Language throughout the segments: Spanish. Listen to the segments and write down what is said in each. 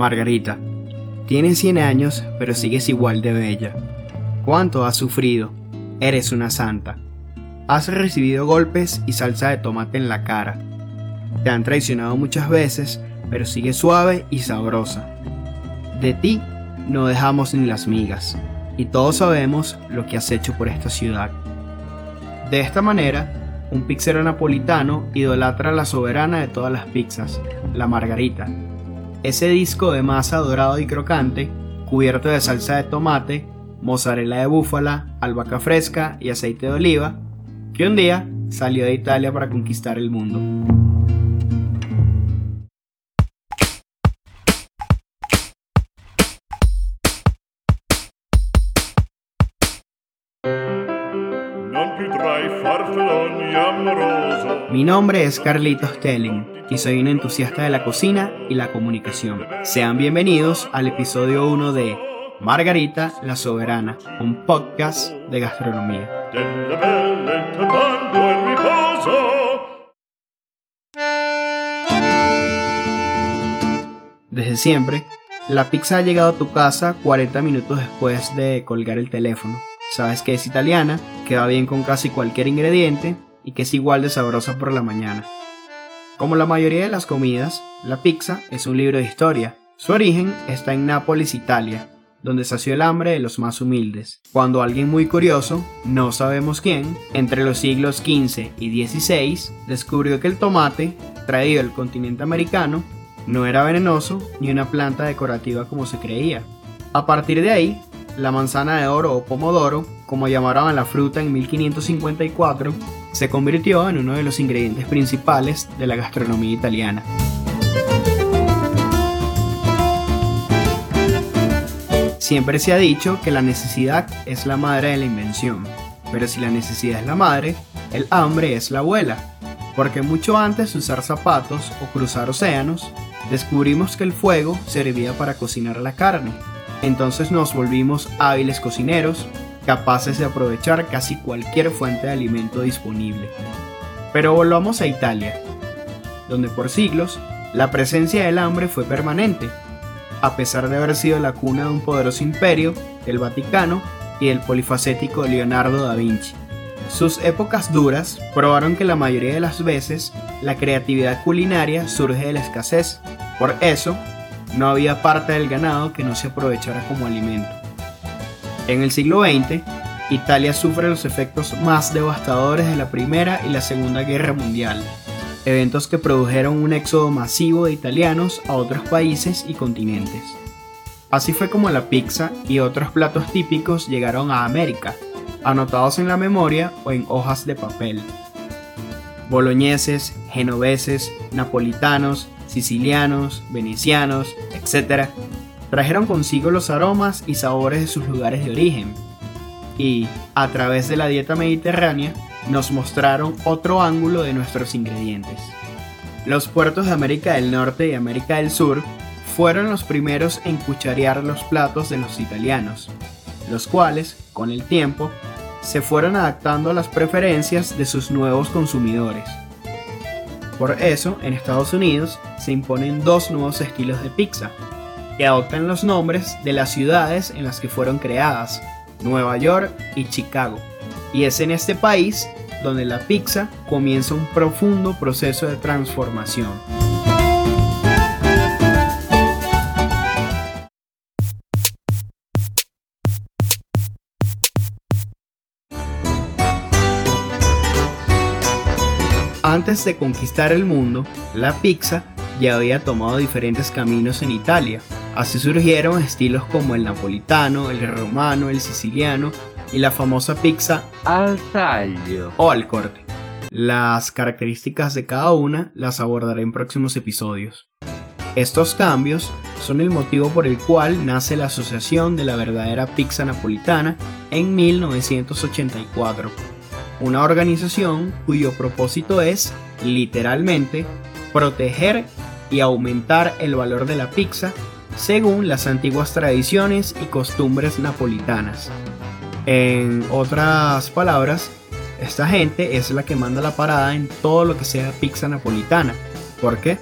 Margarita, tienes 100 años, pero sigues igual de bella. ¿Cuánto has sufrido? Eres una santa. Has recibido golpes y salsa de tomate en la cara. Te han traicionado muchas veces, pero sigues suave y sabrosa. De ti no dejamos ni las migas, y todos sabemos lo que has hecho por esta ciudad. De esta manera, un pizzero napolitano idolatra a la soberana de todas las pizzas, la Margarita. Ese disco de masa dorado y crocante, cubierto de salsa de tomate, mozzarella de búfala, albahaca fresca y aceite de oliva, que un día salió de Italia para conquistar el mundo. Mi nombre es Carlitos Telling y soy un entusiasta de la cocina y la comunicación. Sean bienvenidos al episodio 1 de Margarita la Soberana, un podcast de gastronomía. Desde siempre, la pizza ha llegado a tu casa 40 minutos después de colgar el teléfono. Sabes que es italiana, que va bien con casi cualquier ingrediente y que es igual de sabrosa por la mañana. Como la mayoría de las comidas, la pizza es un libro de historia. Su origen está en Nápoles, Italia, donde sació el hambre de los más humildes, cuando alguien muy curioso, no sabemos quién, entre los siglos XV y XVI, descubrió que el tomate, traído del continente americano, no era venenoso ni una planta decorativa como se creía. A partir de ahí, la manzana de oro o pomodoro, como llamaron a la fruta en 1554, se convirtió en uno de los ingredientes principales de la gastronomía italiana. Siempre se ha dicho que la necesidad es la madre de la invención, pero si la necesidad es la madre, el hambre es la abuela, porque mucho antes de usar zapatos o cruzar océanos, descubrimos que el fuego servía para cocinar la carne. Entonces nos volvimos hábiles cocineros, capaces de aprovechar casi cualquier fuente de alimento disponible. Pero volvamos a Italia, donde por siglos la presencia del hambre fue permanente, a pesar de haber sido la cuna de un poderoso imperio, el Vaticano y el polifacético Leonardo da Vinci. Sus épocas duras probaron que la mayoría de las veces la creatividad culinaria surge de la escasez. Por eso, no había parte del ganado que no se aprovechara como alimento. En el siglo XX, Italia sufre los efectos más devastadores de la Primera y la Segunda Guerra Mundial, eventos que produjeron un éxodo masivo de italianos a otros países y continentes. Así fue como la pizza y otros platos típicos llegaron a América, anotados en la memoria o en hojas de papel. Boloñeses, genoveses, napolitanos, sicilianos, venecianos, etc., trajeron consigo los aromas y sabores de sus lugares de origen. Y, a través de la dieta mediterránea, nos mostraron otro ángulo de nuestros ingredientes. Los puertos de América del Norte y América del Sur fueron los primeros en cucharear los platos de los italianos, los cuales, con el tiempo, se fueron adaptando a las preferencias de sus nuevos consumidores. Por eso, en Estados Unidos se imponen dos nuevos estilos de pizza, que adoptan los nombres de las ciudades en las que fueron creadas, Nueva York y Chicago. Y es en este país donde la pizza comienza un profundo proceso de transformación. Antes de conquistar el mundo, la pizza ya había tomado diferentes caminos en Italia. Así surgieron estilos como el napolitano, el romano, el siciliano y la famosa pizza al taglio o al corte. Las características de cada una las abordaré en próximos episodios. Estos cambios son el motivo por el cual nace la Asociación de la Verdadera Pizza Napolitana en 1984, una organización cuyo propósito es, literalmente, proteger y aumentar el valor de la pizza según las antiguas tradiciones y costumbres napolitanas. En otras palabras, esta gente es la que manda la parada en todo lo que sea pizza napolitana. ¿Por qué?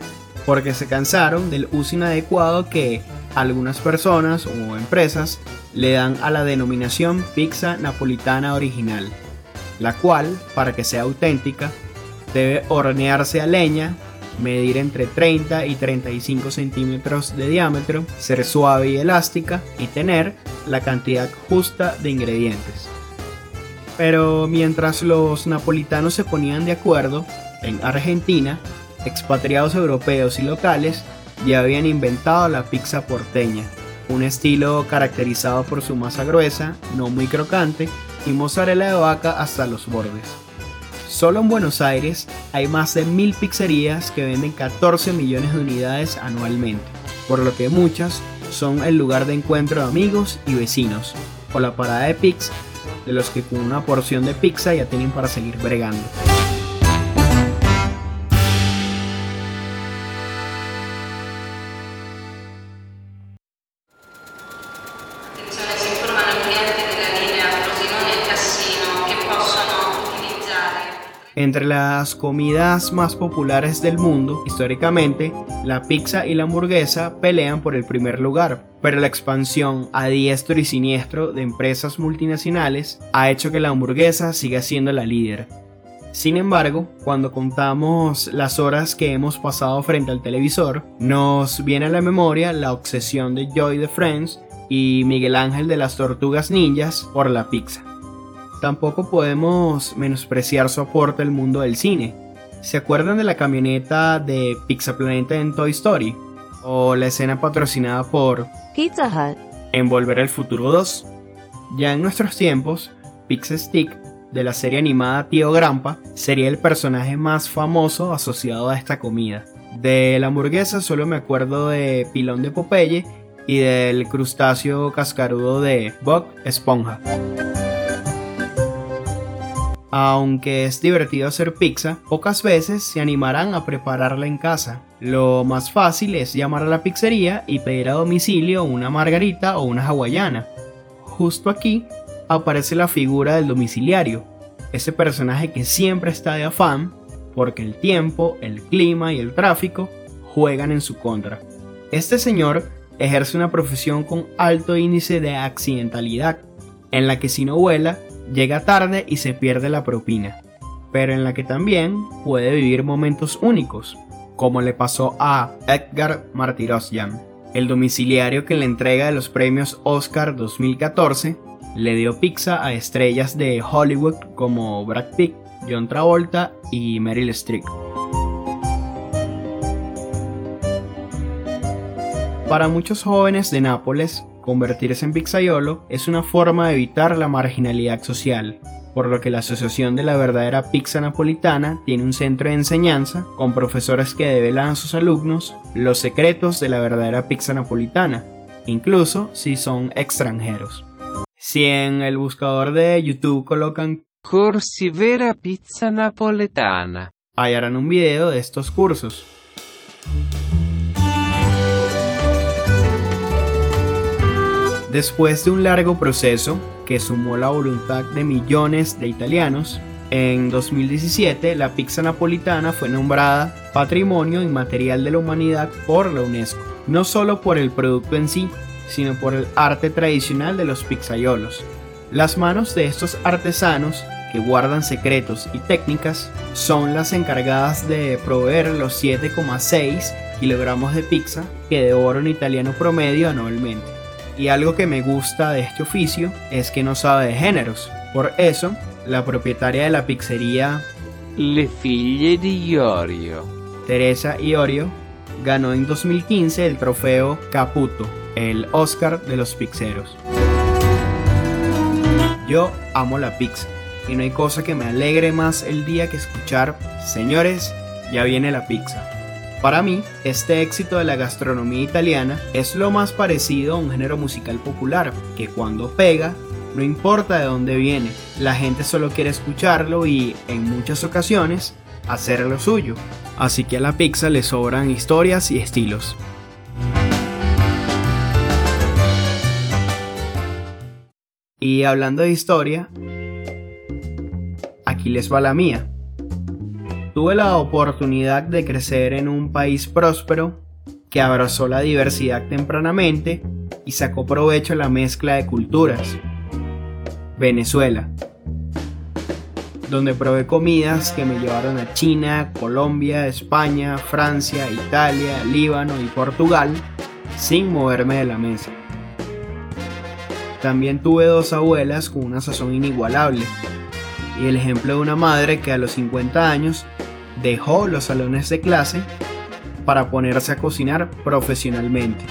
porque se cansaron del uso inadecuado que algunas personas o empresas le dan a la denominación pizza napolitana original, la cual, para que sea auténtica, debe hornearse a leña, medir entre 30 y 35 centímetros de diámetro, ser suave y elástica y tener la cantidad justa de ingredientes. Pero mientras los napolitanos se ponían de acuerdo, en Argentina, expatriados europeos y locales ya habían inventado la pizza porteña, un estilo caracterizado por su masa gruesa, no muy crocante, y mozzarella de vaca hasta los bordes. Solo en Buenos Aires hay más de mil pizzerías que venden 14 millones de unidades anualmente, por lo que muchas son el lugar de encuentro de amigos y vecinos, o la parada de pizza, de los que con una porción de pizza ya tienen para seguir bregando. Entre las comidas más populares del mundo, históricamente, la pizza y la hamburguesa pelean por el primer lugar, pero la expansión a diestro y siniestro de empresas multinacionales ha hecho que la hamburguesa siga siendo la líder. Sin embargo, cuando contamos las horas que hemos pasado frente al televisor, nos viene a la memoria la obsesión de Joy de Friends y Miguel Ángel de las Tortugas Ninjas por la pizza. Tampoco podemos menospreciar su aporte al mundo del cine. ¿Se acuerdan de la camioneta de Pizza Planeta en Toy Story? O la escena patrocinada por Pizza Hut en Volver al Futuro 2. Ya en nuestros tiempos, Pizza Stick de la serie animada Tío Grampa sería el personaje más famoso asociado a esta comida. De la hamburguesa solo me acuerdo de Pilón de Popeye y del crustáceo cascarudo de Bob Esponja. Aunque es divertido hacer pizza, pocas veces se animarán a prepararla en casa. Lo más fácil es llamar a la pizzería y pedir a domicilio una margarita o una hawaiana. Justo aquí aparece la figura del domiciliario, ese personaje que siempre está de afán porque el tiempo, el clima y el tráfico juegan en su contra. Este señor ejerce una profesión con alto índice de accidentalidad, en la que si no vuela, llega tarde y se pierde la propina, pero en la que también puede vivir momentos únicos, como le pasó a Edgar Martirosyan, el domiciliario que le entrega de los premios Oscar 2014 le dio pizza a estrellas de Hollywood como Brad Pitt, John Travolta y Meryl Streep. Para muchos jóvenes de Nápoles, convertirse en pizzaiolo es una forma de evitar la marginalidad social, por lo que la Asociación de la Verdadera Pizza Napolitana tiene un centro de enseñanza con profesores que develan a sus alumnos los secretos de la verdadera pizza napolitana, incluso si son extranjeros. Si en el buscador de YouTube colocan Corsi Vera Pizza Napoletana, hallarán un video de estos cursos. Después de un largo proceso que sumó la voluntad de millones de italianos, en 2017 la pizza napolitana fue nombrada Patrimonio Inmaterial de la Humanidad por la UNESCO, no solo por el producto en sí, sino por el arte tradicional de los pizzaiolos. Las manos de estos artesanos, que guardan secretos y técnicas, son las encargadas de proveer los 7,6 kilogramos de pizza que devora un italiano promedio anualmente. Y algo que me gusta de este oficio es que no sabe de géneros. Por eso, la propietaria de la pizzería Le di Iorio, Teresa Iorio, ganó en 2015 el trofeo Caputo, el Oscar de los pizzeros. Yo amo la pizza y no hay cosa que me alegre más el día que escuchar, señores, ya viene la pizza. Para mí, este éxito de la gastronomía italiana es lo más parecido a un género musical popular, que cuando pega, no importa de dónde viene, la gente solo quiere escucharlo y, en muchas ocasiones, hacer lo suyo. Así que a la pizza le sobran historias y estilos. Y hablando de historia, aquí les va la mía. Tuve la oportunidad de crecer en un país próspero que abrazó la diversidad tempranamente y sacó provecho de la mezcla de culturas. Venezuela, donde probé comidas que me llevaron a China, Colombia, España, Francia, Italia, Líbano y Portugal sin moverme de la mesa. También tuve dos abuelas con una sazón inigualable y el ejemplo de una madre que a los 50 años dejó los salones de clase para ponerse a cocinar profesionalmente.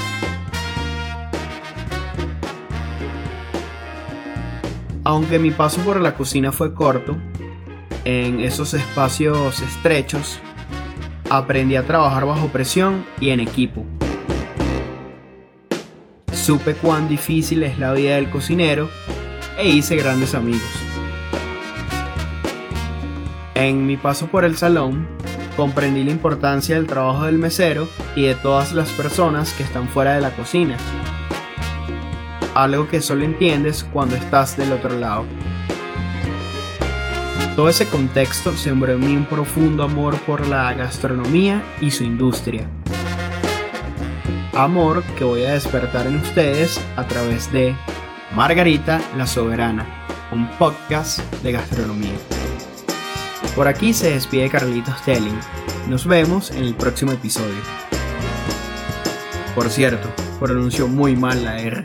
Aunque mi paso por la cocina fue corto, en esos espacios estrechos aprendí a trabajar bajo presión y en equipo. Supe cuán difícil es la vida del cocinero e hice grandes amigos. En mi paso por el salón, comprendí la importancia del trabajo del mesero y de todas las personas que están fuera de la cocina. Algo que solo entiendes cuando estás del otro lado. Todo ese contexto sembró en mí un profundo amor por la gastronomía y su industria. Amor que voy a despertar en ustedes a través de Margarita la Soberana, un podcast de gastronomía. Por aquí se despide Carlitos Telling. Nos vemos en el próximo episodio. Por cierto, pronunció muy mal la R.